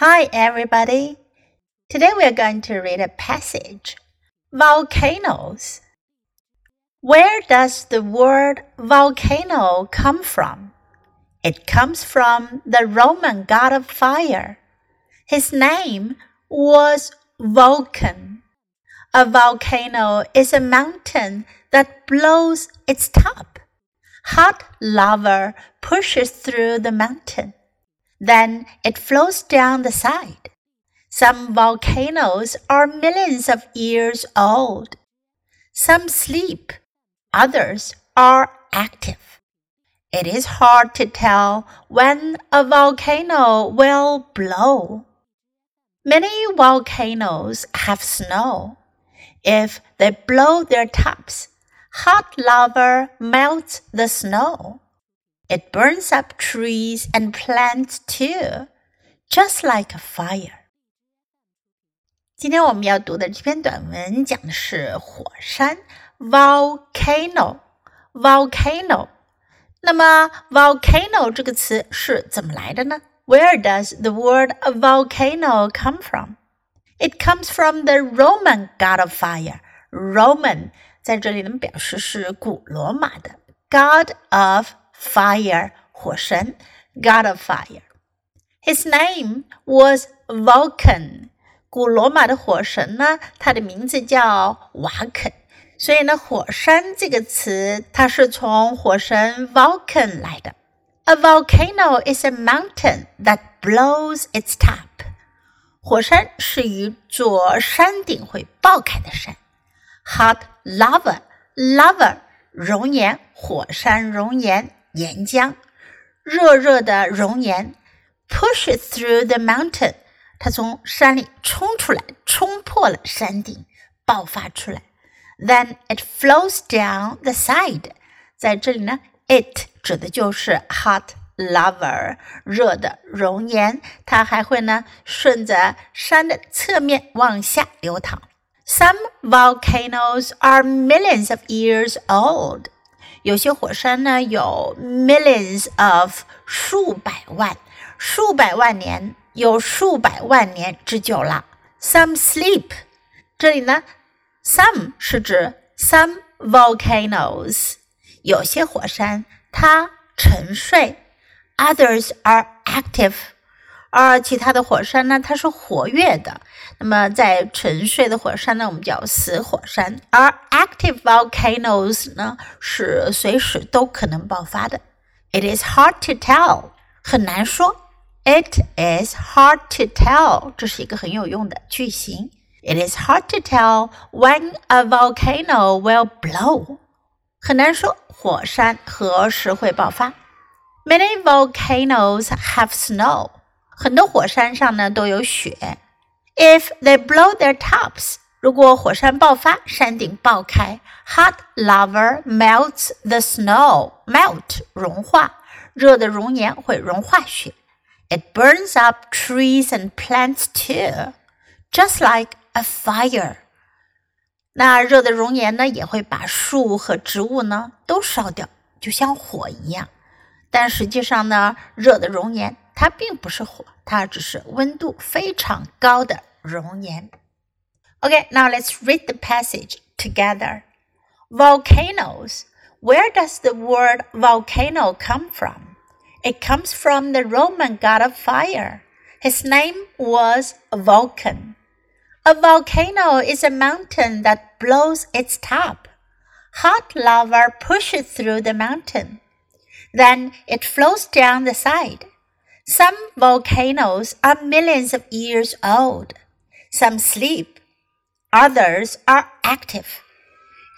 Hi, everybody. Today we are going to read a passage Volcanoes. Where does the word volcano come from? It comes from the Roman god of fire. His name was Vulcan. A volcano is a mountain that blows its top. Hot lava pushes through the mountain. Then it flows down the side. Some volcanoes are millions of years old. Some sleep, others are active. It is hard to tell when a volcano will blow. Many volcanoes have snow. If they blow their tops, hot lava melts the snow. It burns up trees and plants too, just like a fire. 今天我们要读的这篇短文讲的是火山 volcano volcano。那么 volcano 这个词是怎么来的呢？Where does the word volcano come from? It comes from the Roman god of fire. Roman 在这里呢表示是古罗马的 god of fire 火神 god of fire. His name was Vulcan. 古罗马的火神呢，他的名字叫瓦肯。所以呢，火山这个词它是从火神 Vulcan 来的。A volcano is a mountain that blows its top. 火山是一座山顶会爆开的山。Hot lava, lava 熔岩，火山熔岩。 岩浆，热热的熔岩，push it through the mountain，它从山里冲出来，冲破了山顶，爆发出来。Then it flows down the side，在这里呢，it 指的就是 hot lava，热的熔岩，它还会呢顺着山的侧面往下流淌。Some volcanoes are millions of years old. 有些火山呢有 millions of 数百万、数百万年，有数百万年之久了。Some sleep，这里呢，some 是指 some volcanoes，有些火山它沉睡，others are active。而其他的火山呢，它是活跃的。那么在沉睡的火山呢，我们叫死火山；而 active volcanoes 呢，是随时都可能爆发的。It is hard to tell，很难说。It is hard to tell，这是一个很有用的句型。It is hard to tell when a volcano will blow，很难说火山何时会爆发。Many volcanoes have snow。 很多火山上呢都有雪。If they blow their tops，如果火山爆发，山顶爆开，hot lava melts the snow。melt 融化，热的熔岩会融化雪。It burns up trees and plants too, just like a fire。那热的熔岩呢，也会把树和植物呢都烧掉，就像火一样。但实际上呢，热的熔岩 它并不是火，它只是温度非常高的熔岩。Okay, now let's read the passage together. Volcanoes. Where does the word volcano come from? It comes from the Roman god of fire. His name was Vulcan. A volcano is a mountain that blows its top. Hot lava pushes through the mountain. Then it flows down the side. some volcanoes are millions of years old. Some sleep. Others are active.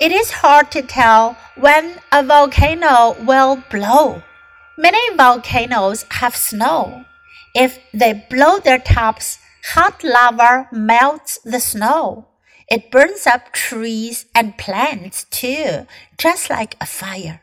It is hard to tell when a volcano will blow. Many volcanoes have snow. If they blow their tops, hot lava melts the snow. It burns up trees and plants too, just like a fire.